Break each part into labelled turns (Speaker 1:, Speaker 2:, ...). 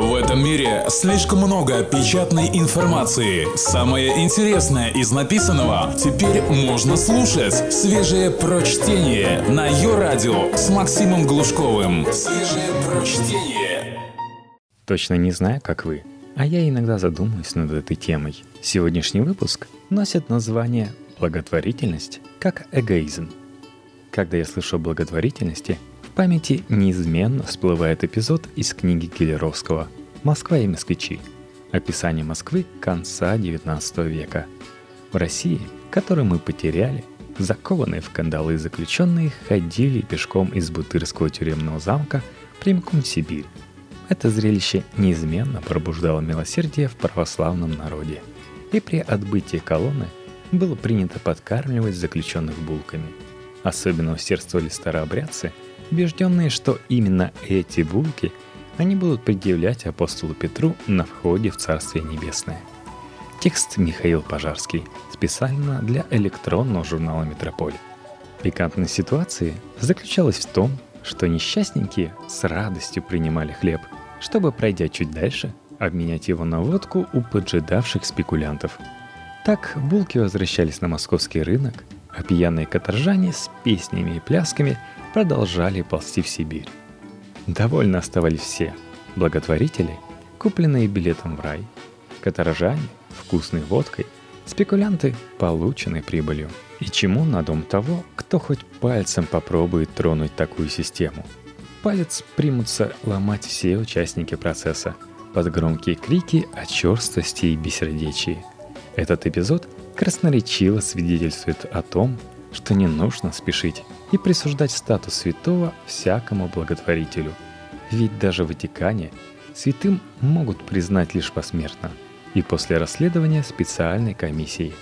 Speaker 1: В этом мире слишком много печатной информации. Самое интересное из написанного теперь можно слушать. Свежее прочтение на ее радио с Максимом Глушковым. Свежее прочтение.
Speaker 2: Точно не знаю, как вы, а я иногда задумываюсь над этой темой. Сегодняшний выпуск носит название «Благотворительность как эгоизм». Когда я слышу о благотворительности – памяти неизменно всплывает эпизод из книги Киллеровского «Москва и москвичи». Описание Москвы конца XIX века. В России, которую мы потеряли, закованные в кандалы заключенные ходили пешком из Бутырского тюремного замка прямиком в Сибирь. Это зрелище неизменно пробуждало милосердие в православном народе. И при отбытии колонны было принято подкармливать заключенных булками. Особенно усердствовали старообрядцы – убежденные, что именно эти булки они будут предъявлять апостолу Петру на входе в Царствие Небесное. Текст Михаил Пожарский, специально для электронного журнала «Метрополь». Пикантность ситуации заключалась в том, что несчастненькие с радостью принимали хлеб, чтобы, пройдя чуть дальше, обменять его на водку у поджидавших спекулянтов. Так булки возвращались на московский рынок, а пьяные каторжане с песнями и плясками продолжали ползти в Сибирь. Довольно оставались все – благотворители, купленные билетом в рай, каторжане – вкусной водкой, спекулянты – полученной прибылью. И чему на дом того, кто хоть пальцем попробует тронуть такую систему? Палец примутся ломать все участники процесса под громкие крики о черствости и бессердечии. Этот эпизод красноречиво свидетельствует о том, что не нужно спешить и присуждать статус святого всякому благотворителю. Ведь даже в Ватикане святым могут признать лишь посмертно и после расследования специальной комиссии.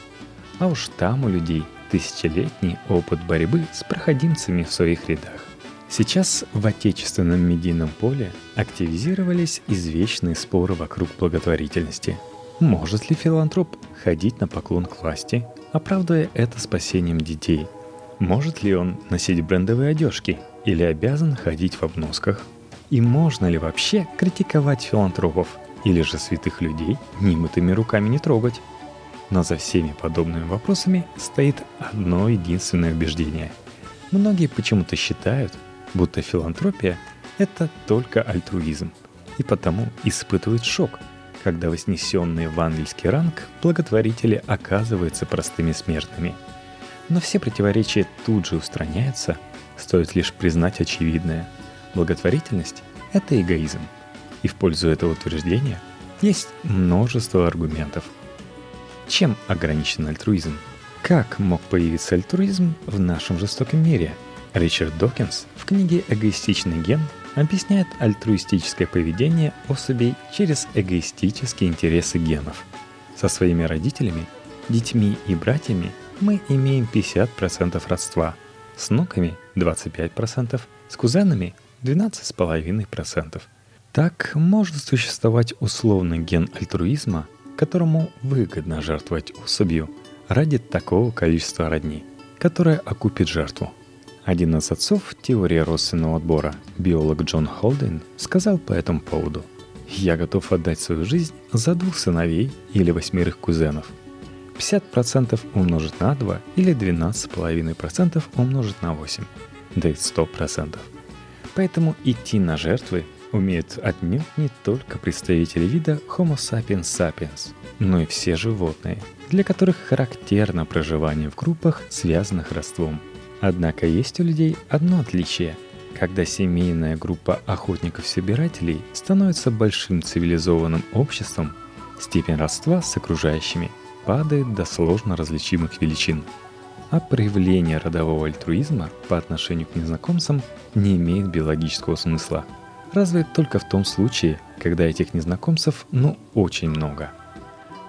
Speaker 2: А уж там у людей тысячелетний опыт борьбы с проходимцами в своих рядах. Сейчас в отечественном медийном поле активизировались извечные споры вокруг благотворительности. Может ли филантроп ходить на поклон к власти, оправдывая это спасением детей – может ли он носить брендовые одежки или обязан ходить в обносках? И можно ли вообще критиковать филантропов или же святых людей немытыми руками не трогать? Но за всеми подобными вопросами стоит одно единственное убеждение. Многие почему-то считают, будто филантропия – это только альтруизм, и потому испытывают шок, когда вознесенные в ангельский ранг благотворители оказываются простыми смертными – но все противоречия тут же устраняются, стоит лишь признать очевидное. Благотворительность – это эгоизм. И в пользу этого утверждения есть множество аргументов. Чем ограничен альтруизм? Как мог появиться альтруизм в нашем жестоком мире? Ричард Докинс в книге «Эгоистичный ген» объясняет альтруистическое поведение особей через эгоистические интересы генов. Со своими родителями, детьми и братьями – мы имеем 50% родства, с внуками 25%, с кузенами 12,5%. Так может существовать условный ген альтруизма, которому выгодно жертвовать особью ради такого количества родни, которое окупит жертву. Один из отцов теории родственного отбора, биолог Джон Холден, сказал по этому поводу «Я готов отдать свою жизнь за двух сыновей или восьмерых кузенов – 50% умножить на 2 или 12,5% умножить на 8 дает 100%. Поэтому идти на жертвы умеют отнюдь не только представители вида Homo sapiens sapiens, но и все животные, для которых характерно проживание в группах, связанных родством. Однако есть у людей одно отличие. Когда семейная группа охотников-собирателей становится большим цивилизованным обществом, степень родства с окружающими – падает до сложно различимых величин. А проявление родового альтруизма по отношению к незнакомцам не имеет биологического смысла. Разве только в том случае, когда этих незнакомцев ну очень много.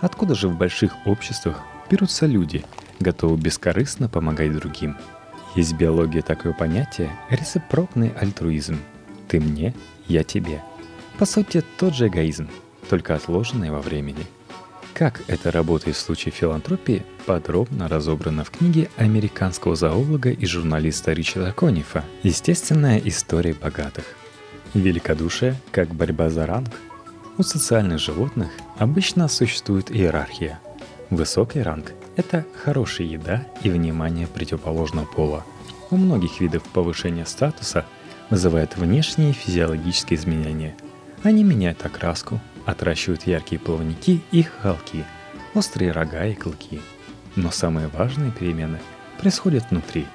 Speaker 2: Откуда же в больших обществах берутся люди, готовы бескорыстно помогать другим? Есть в биологии такое понятие – рецепрокный альтруизм. Ты мне, я тебе. По сути, тот же эгоизм, только отложенный во времени – как это работает в случае филантропии, подробно разобрано в книге американского зоолога и журналиста Ричарда Конифа «Естественная история богатых». Великодушие как борьба за ранг. У социальных животных обычно существует иерархия. Высокий ранг – это хорошая еда и внимание противоположного пола. У многих видов повышения статуса вызывает внешние физиологические изменения. Они меняют окраску, отращивают яркие плавники и холки, острые рога и клыки. Но самые важные перемены происходят внутри.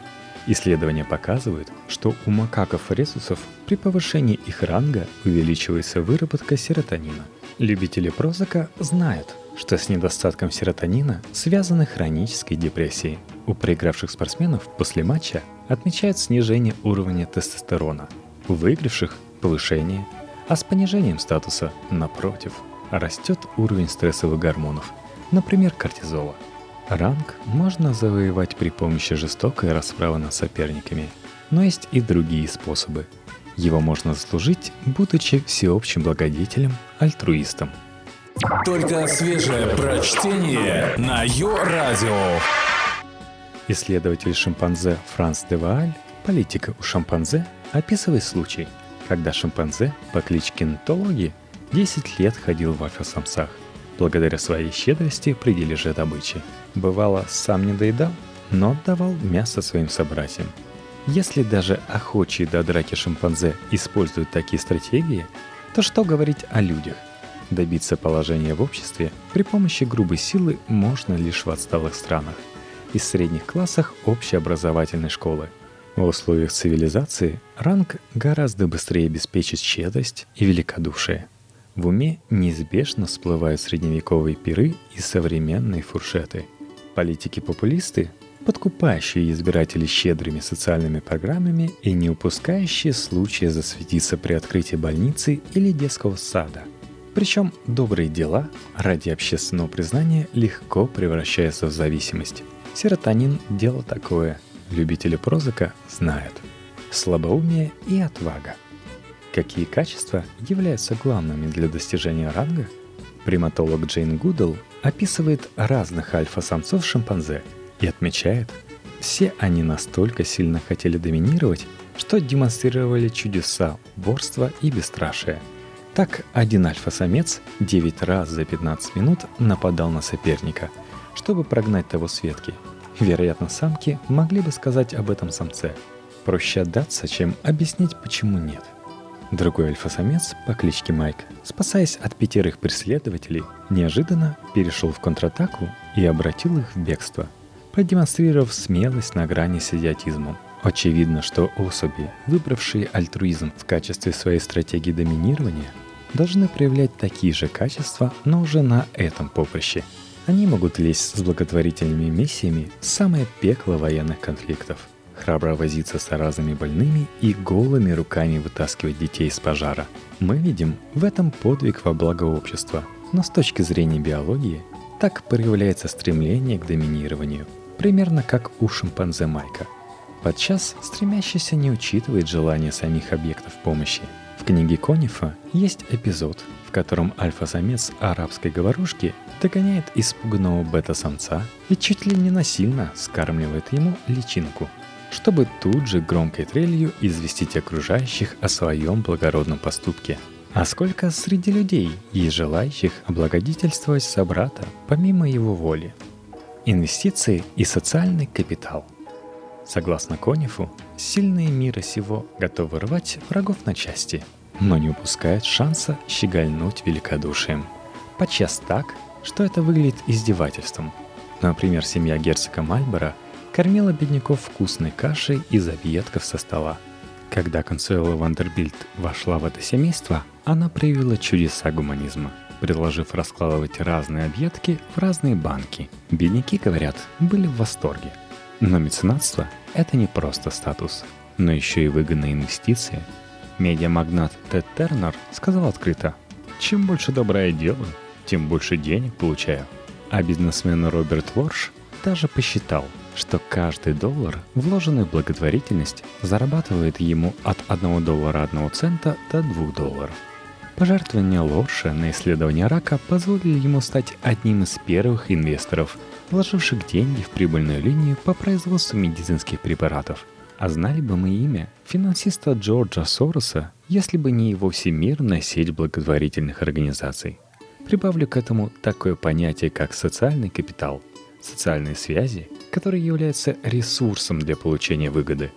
Speaker 2: Исследования показывают, что у макаков-резусов при повышении их ранга увеличивается выработка серотонина. Любители прозака знают, что с недостатком серотонина связаны хронические депрессии. У проигравших спортсменов после матча отмечают снижение уровня тестостерона, у выигравших – повышение, а с понижением статуса, напротив, растет уровень стрессовых гормонов, например, кортизола. Ранг можно завоевать при помощи жестокой расправы над соперниками, но есть и другие способы. Его можно заслужить, будучи всеобщим благодетелем, альтруистом.
Speaker 1: Только свежее прочтение на Йо-Радио.
Speaker 2: Исследователь шимпанзе Франс де Вааль «Политика у шимпанзе» описывает случай – когда шимпанзе по кличке Нтологи 10 лет ходил в альфа-самцах, благодаря своей щедрости при дележе добычи. Бывало, сам не доедал, но отдавал мясо своим собратьям. Если даже охочие до драки шимпанзе используют такие стратегии, то что говорить о людях? Добиться положения в обществе при помощи грубой силы можно лишь в отсталых странах и средних классах общеобразовательной школы – в условиях цивилизации ранг гораздо быстрее обеспечит щедрость и великодушие. В уме неизбежно всплывают средневековые пиры и современные фуршеты. Политики-популисты, подкупающие избирателей щедрыми социальными программами и не упускающие случая засветиться при открытии больницы или детского сада. Причем добрые дела ради общественного признания легко превращаются в зависимость. Серотонин – дело такое – любители прозыка знают. Слабоумие и отвага. Какие качества являются главными для достижения ранга? Приматолог Джейн Гудл описывает разных альфа-самцов шимпанзе и отмечает, все они настолько сильно хотели доминировать, что демонстрировали чудеса ворства и бесстрашия. Так, один альфа-самец 9 раз за 15 минут нападал на соперника, чтобы прогнать того с ветки – Вероятно, самки могли бы сказать об этом самце. Проще отдаться, чем объяснить, почему нет. Другой альфа-самец по кличке Майк, спасаясь от пятерых преследователей, неожиданно перешел в контратаку и обратил их в бегство, продемонстрировав смелость на грани с идиотизмом. Очевидно, что особи, выбравшие альтруизм в качестве своей стратегии доминирования, должны проявлять такие же качества, но уже на этом поприще – они могут лезть с благотворительными миссиями в самое пекло военных конфликтов, храбро возиться с разными больными и голыми руками вытаскивать детей из пожара. Мы видим в этом подвиг во благо общества, но с точки зрения биологии так проявляется стремление к доминированию, примерно как у шимпанзе Майка. Подчас стремящийся не учитывает желания самих объектов помощи. В книге Конифа есть эпизод, в котором альфа-самец арабской говорушки догоняет испуганного бета-самца и чуть ли не насильно скармливает ему личинку, чтобы тут же громкой трелью известить окружающих о своем благородном поступке. А сколько среди людей есть желающих облагодетельствовать собрата помимо его воли? Инвестиции и социальный капитал. Согласно Конифу, сильные мира сего готовы рвать врагов на части, но не упускают шанса щегольнуть великодушием. Подчас так, что это выглядит издевательством. Например, семья герцога Мальбора кормила бедняков вкусной кашей из объедков со стола. Когда Консуэла Вандербильд вошла в это семейство, она проявила чудеса гуманизма, предложив раскладывать разные объедки в разные банки. Бедняки, говорят, были в восторге. Но меценатство – это не просто статус, но еще и выгодные инвестиции. Медиамагнат Тед Тернер сказал открыто, «Чем больше добра я делаю, тем больше денег получаю. А бизнесмен Роберт Лорш даже посчитал, что каждый доллар, вложенный в благотворительность, зарабатывает ему от 1 доллара 1 цента до 2 долларов. Пожертвования Лорша на исследование рака позволили ему стать одним из первых инвесторов, вложивших деньги в прибыльную линию по производству медицинских препаратов. А знали бы мы имя финансиста Джорджа Сороса, если бы не его всемирная сеть благотворительных организаций. Прибавлю к этому такое понятие, как социальный капитал, социальные связи, которые являются ресурсом для получения выгоды.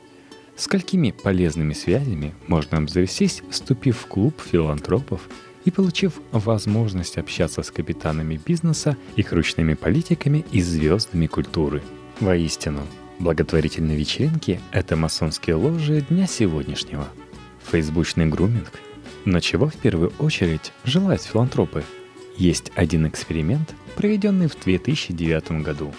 Speaker 2: Сколькими полезными связями можно обзавестись, вступив в клуб филантропов и получив возможность общаться с капитанами бизнеса, их ручными политиками и звездами культуры. Воистину, благотворительные вечеринки – это масонские ложи дня сегодняшнего. Фейсбучный груминг – но чего в первую очередь желают филантропы – есть один эксперимент, проведенный в 2009 году.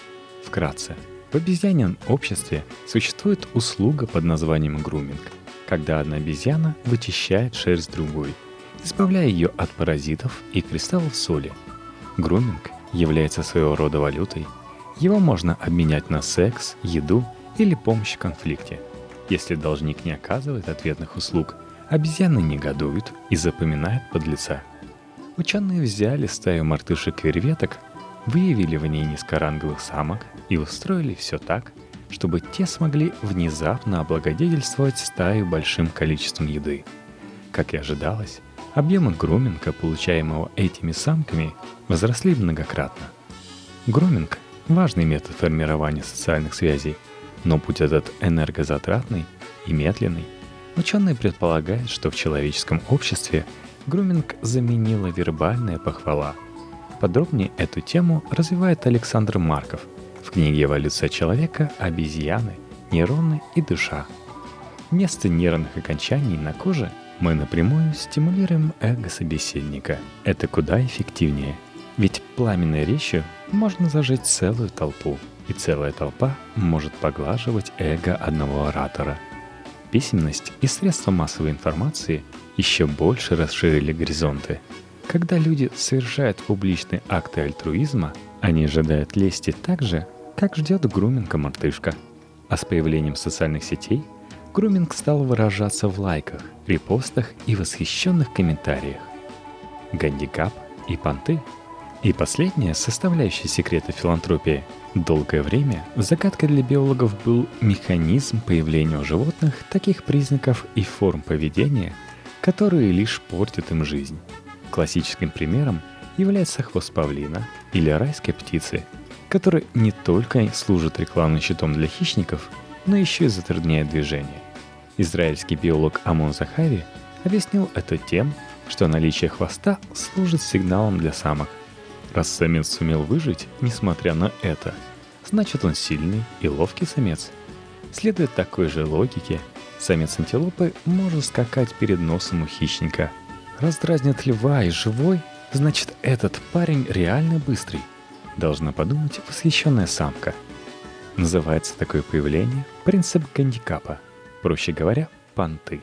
Speaker 2: Вкратце, в обезьяньем обществе существует услуга под названием груминг, когда одна обезьяна вычищает шерсть другой, избавляя ее от паразитов и кристаллов соли. Груминг является своего рода валютой. Его можно обменять на секс, еду или помощь в конфликте. Если должник не оказывает ответных услуг, обезьяны негодуют и запоминают подлеца – Ученые взяли стаю мартышек-верветок, выявили в ней низкоранговых самок и устроили все так, чтобы те смогли внезапно облагодетельствовать стаю большим количеством еды. Как и ожидалось, объемы груминга, получаемого этими самками, возросли многократно. Груминг – важный метод формирования социальных связей, но путь этот энергозатратный и медленный. Ученые предполагают, что в человеческом обществе – груминг заменила вербальная похвала. Подробнее эту тему развивает Александр Марков в книге «Эволюция человека. Обезьяны, нейроны и душа». Вместо нервных окончаний на коже мы напрямую стимулируем эго собеседника. Это куда эффективнее. Ведь пламенной речью можно зажечь целую толпу, и целая толпа может поглаживать эго одного оратора. Письменность и средства массовой информации еще больше расширили горизонты. Когда люди совершают публичные акты альтруизма, они ожидают лести так же, как ждет груминга мартышка. А с появлением социальных сетей груминг стал выражаться в лайках, репостах и восхищенных комментариях. Гандикап и понты и последняя составляющая секрета филантропии. Долгое время загадкой для биологов был механизм появления у животных таких признаков и форм поведения – которые лишь портят им жизнь. Классическим примером является хвост павлина или райской птицы, который не только служит рекламным щитом для хищников, но еще и затрудняет движение. Израильский биолог Амон Захари объяснил это тем, что наличие хвоста служит сигналом для самок. Раз самец сумел выжить, несмотря на это, значит он сильный и ловкий самец. Следует такой же логике, Самец антилопы может скакать перед носом у хищника. Раздразнит льва и живой, значит этот парень реально быстрый. Должна подумать восхищенная самка. Называется такое появление принцип гандикапа. Проще говоря, понты.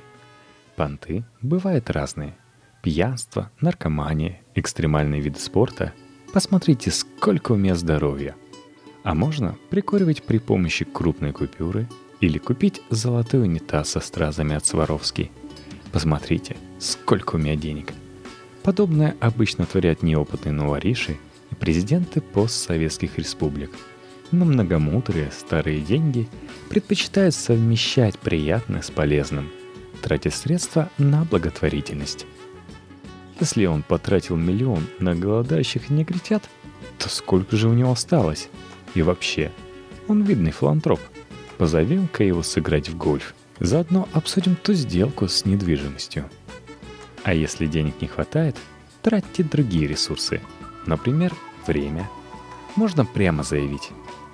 Speaker 2: Понты бывают разные. Пьянство, наркомания, экстремальные виды спорта. Посмотрите, сколько у меня здоровья. А можно прикуривать при помощи крупной купюры или купить золотой унитаз со стразами от Сваровски. Посмотрите, сколько у меня денег. Подобное обычно творят неопытные новориши и президенты постсоветских республик. Но многомудрые старые деньги предпочитают совмещать приятное с полезным, тратя средства на благотворительность. Если он потратил миллион на голодающих негритят, то сколько же у него осталось? И вообще, он видный филантроп – Позовем-ка его сыграть в гольф. Заодно обсудим ту сделку с недвижимостью. А если денег не хватает, тратьте другие ресурсы. Например, время. Можно прямо заявить.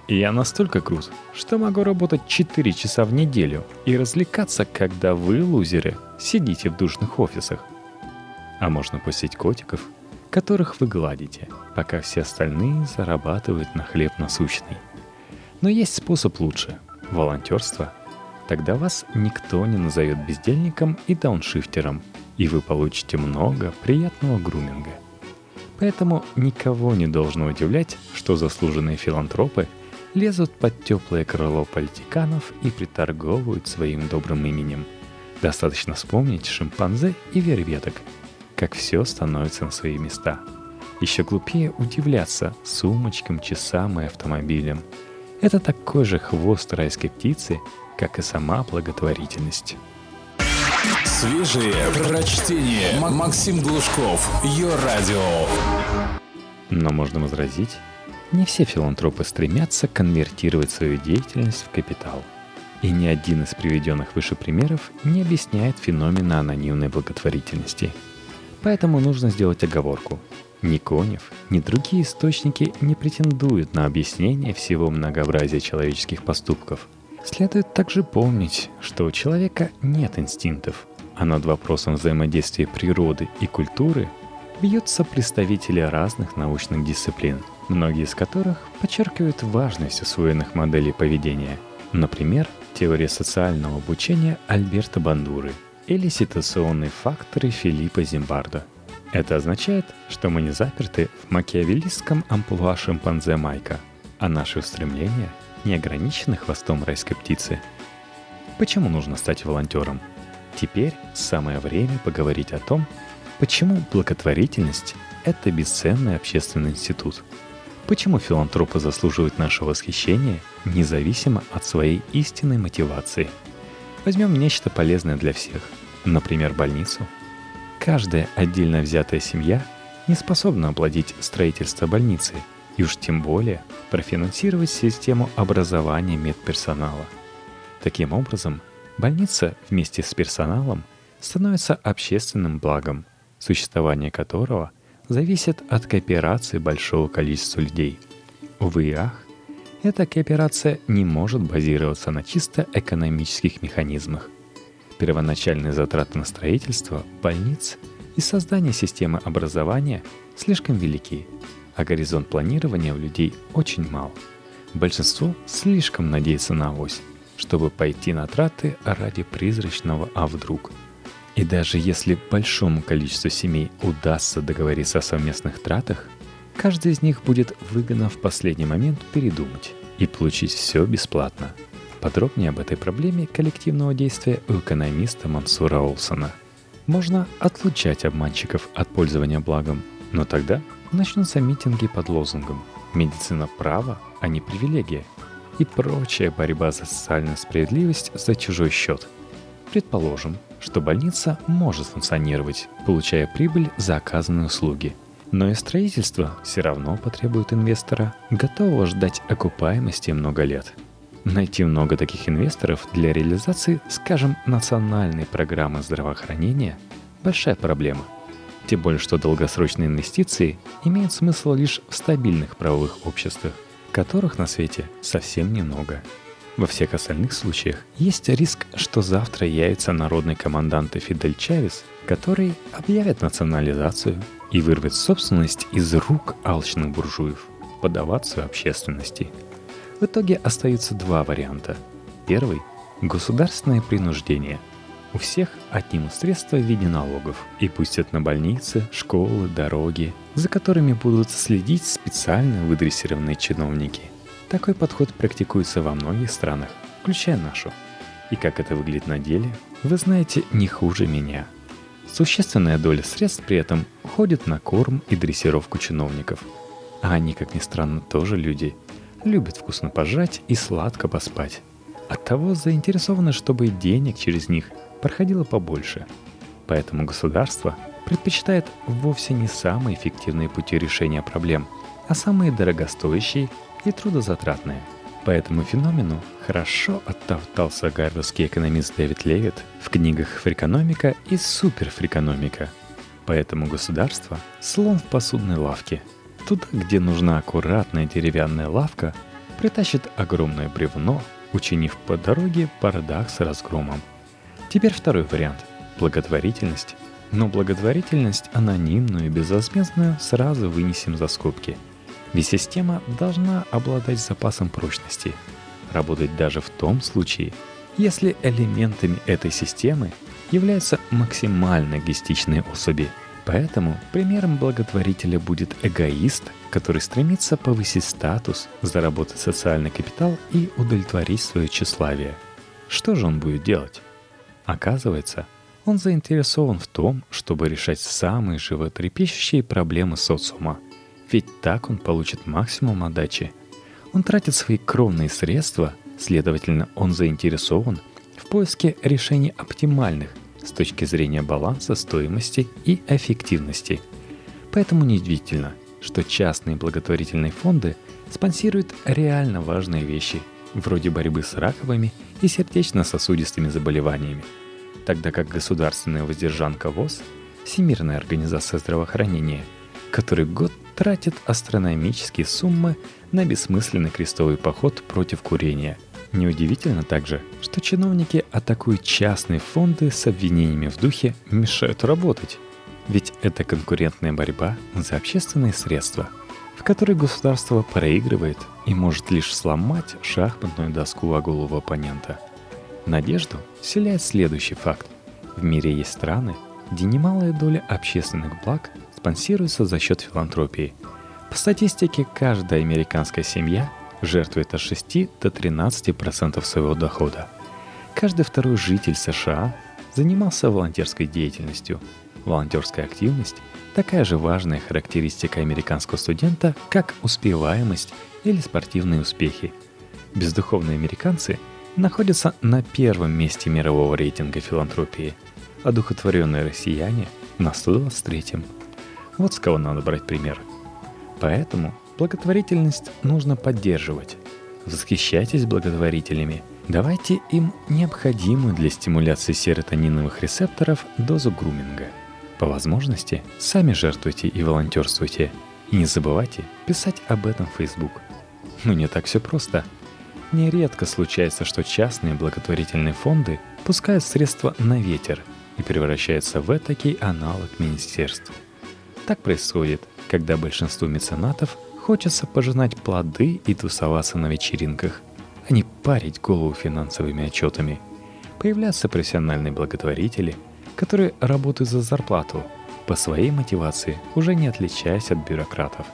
Speaker 2: Я настолько крут, что могу работать 4 часа в неделю и развлекаться, когда вы, лузеры, сидите в душных офисах. А можно пустить котиков, которых вы гладите, пока все остальные зарабатывают на хлеб насущный. Но есть способ лучше – волонтерство, тогда вас никто не назовет бездельником и дауншифтером, и вы получите много приятного груминга. Поэтому никого не должно удивлять, что заслуженные филантропы лезут под теплое крыло политиканов и приторговывают своим добрым именем. Достаточно вспомнить шимпанзе и верветок, как все становится на свои места. Еще глупее удивляться сумочкам, часам и автомобилям – это такой же хвост райской птицы, как и сама благотворительность.
Speaker 1: Свежие прочтение. Максим Глушков. Ее радио.
Speaker 2: Но можно возразить, не все филантропы стремятся конвертировать свою деятельность в капитал. И ни один из приведенных выше примеров не объясняет феномена анонимной благотворительности. Поэтому нужно сделать оговорку. Ни Конев, ни другие источники не претендуют на объяснение всего многообразия человеческих поступков. Следует также помнить, что у человека нет инстинктов, а над вопросом взаимодействия природы и культуры бьются представители разных научных дисциплин, многие из которых подчеркивают важность усвоенных моделей поведения. Например, теория социального обучения Альберта Бандуры или ситуационные факторы Филиппа Зимбарда. Это означает, что мы не заперты в макиавеллистском амплуа шимпанзе Майка, а наши устремления не ограничены хвостом райской птицы. Почему нужно стать волонтером? Теперь самое время поговорить о том, почему благотворительность – это бесценный общественный институт. Почему филантропы заслуживают нашего восхищения, независимо от своей истинной мотивации? Возьмем нечто полезное для всех, например, больницу. Каждая отдельно взятая семья не способна оплатить строительство больницы и уж тем более профинансировать систему образования медперсонала. Таким образом, Больница вместе с персоналом становится общественным благом, существование которого зависит от кооперации большого количества людей. Увы и ах, эта кооперация не может базироваться на чисто экономических механизмах. Первоначальные затраты на строительство больниц и создание системы образования слишком велики, а горизонт планирования у людей очень мал. Большинство слишком надеется на авось чтобы пойти на траты ради призрачного «а вдруг». И даже если большому количеству семей удастся договориться о совместных тратах, каждый из них будет выгодно в последний момент передумать и получить все бесплатно. Подробнее об этой проблеме коллективного действия у экономиста Мансура Олсона. Можно отлучать обманщиков от пользования благом, но тогда начнутся митинги под лозунгом «Медицина права, а не привилегия», и прочая борьба за социальную справедливость за чужой счет. Предположим, что больница может функционировать, получая прибыль за оказанные услуги. Но и строительство все равно потребует инвестора, готового ждать окупаемости много лет. Найти много таких инвесторов для реализации, скажем, национальной программы здравоохранения – большая проблема. Тем более, что долгосрочные инвестиции имеют смысл лишь в стабильных правовых обществах – которых на свете совсем немного. Во всех остальных случаях есть риск, что завтра явятся народные команданты Фидель Чавес, которые объявят национализацию и вырвет собственность из рук алчных буржуев, подаваться общественности. В итоге остаются два варианта. Первый – государственное принуждение – у всех отнимут средства в виде налогов и пустят на больницы, школы, дороги, за которыми будут следить специально выдрессированные чиновники. Такой подход практикуется во многих странах, включая нашу. И как это выглядит на деле, вы знаете не хуже меня. Существенная доля средств при этом уходит на корм и дрессировку чиновников. А они, как ни странно, тоже люди. Любят вкусно пожрать и сладко поспать. Оттого заинтересованы, чтобы денег через них проходило побольше. Поэтому государство предпочитает вовсе не самые эффективные пути решения проблем, а самые дорогостоящие и трудозатратные. По этому феномену хорошо оттолкался гарвардский экономист Дэвид Левит в книгах «Фрикономика» и «Суперфрикономика». Поэтому государство – слон в посудной лавке. Туда, где нужна аккуратная деревянная лавка, притащит огромное бревно, учинив по дороге бардак с разгромом – Теперь второй вариант – благотворительность. Но благотворительность анонимную и безвозмездную сразу вынесем за скобки. Ведь система должна обладать запасом прочности. Работать даже в том случае, если элементами этой системы являются максимально эгоистичные особи. Поэтому примером благотворителя будет эгоист, который стремится повысить статус, заработать социальный капитал и удовлетворить свое тщеславие. Что же он будет делать? Оказывается, он заинтересован в том, чтобы решать самые животрепещущие проблемы социума. Ведь так он получит максимум отдачи. Он тратит свои кровные средства, следовательно, он заинтересован в поиске решений оптимальных, с точки зрения баланса стоимости и эффективности. Поэтому неудивительно, что частные благотворительные фонды спонсируют реально важные вещи, вроде борьбы с раковыми и сердечно-сосудистыми заболеваниями, тогда как государственная воздержанка ВОЗ, Всемирная организация здравоохранения, который год тратит астрономические суммы на бессмысленный крестовый поход против курения. Неудивительно также, что чиновники атакуют частные фонды с обвинениями в духе «мешают работать». Ведь это конкурентная борьба за общественные средства, в которой государство проигрывает и может лишь сломать шахматную доску о голову оппонента. Надежду вселяет следующий факт. В мире есть страны, где немалая доля общественных благ спонсируется за счет филантропии. По статистике, каждая американская семья жертвует от 6 до 13% своего дохода. Каждый второй житель США занимался волонтерской деятельностью. Волонтерская активность – такая же важная характеристика американского студента, как успеваемость или спортивные успехи. Бездуховные американцы находятся на первом месте мирового рейтинга филантропии, а духотворенные россияне – на 123-м. Вот с кого надо брать пример. Поэтому благотворительность нужно поддерживать. Восхищайтесь благотворителями. Давайте им необходимую для стимуляции серотониновых рецепторов дозу груминга. По возможности, сами жертвуйте и волонтерствуйте. И не забывайте писать об этом в Facebook. Но не так все просто. Нередко случается, что частные благотворительные фонды пускают средства на ветер и превращаются в этакий аналог министерств – так происходит, когда большинству меценатов хочется пожинать плоды и тусоваться на вечеринках, а не парить голову финансовыми отчетами. Появляются профессиональные благотворители, которые работают за зарплату, по своей мотивации уже не отличаясь от бюрократов.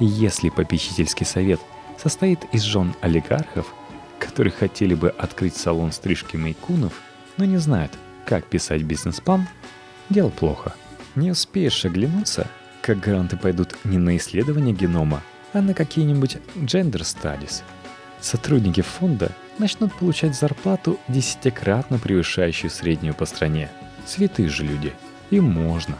Speaker 2: Если попечительский совет состоит из жен олигархов, которые хотели бы открыть салон стрижки мейкунов, но не знают, как писать бизнес-план, дело плохо – не успеешь оглянуться, как гранты пойдут не на исследование генома, а на какие-нибудь gender studies. Сотрудники фонда начнут получать зарплату десятикратно превышающую среднюю по стране. Святые же люди. Им можно.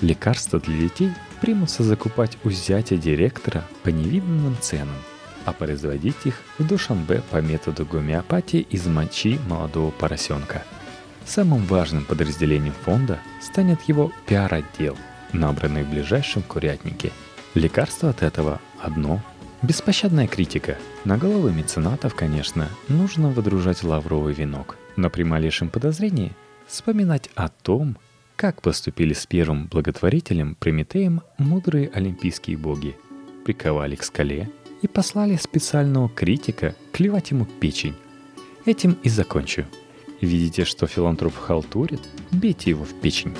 Speaker 2: Лекарства для детей примутся закупать у зятя директора по невиданным ценам, а производить их в Душанбе по методу гомеопатии из мочи молодого поросенка – Самым важным подразделением фонда станет его пиар-отдел, набранный в ближайшем курятнике. Лекарство от этого одно – беспощадная критика. На головы меценатов, конечно, нужно выдружать лавровый венок, но при малейшем подозрении вспоминать о том, как поступили с первым благотворителем Прометеем мудрые олимпийские боги. Приковали к скале и послали специального критика клевать ему печень. Этим и закончу – Видите, что филантроп халтурит? Бейте его в печень.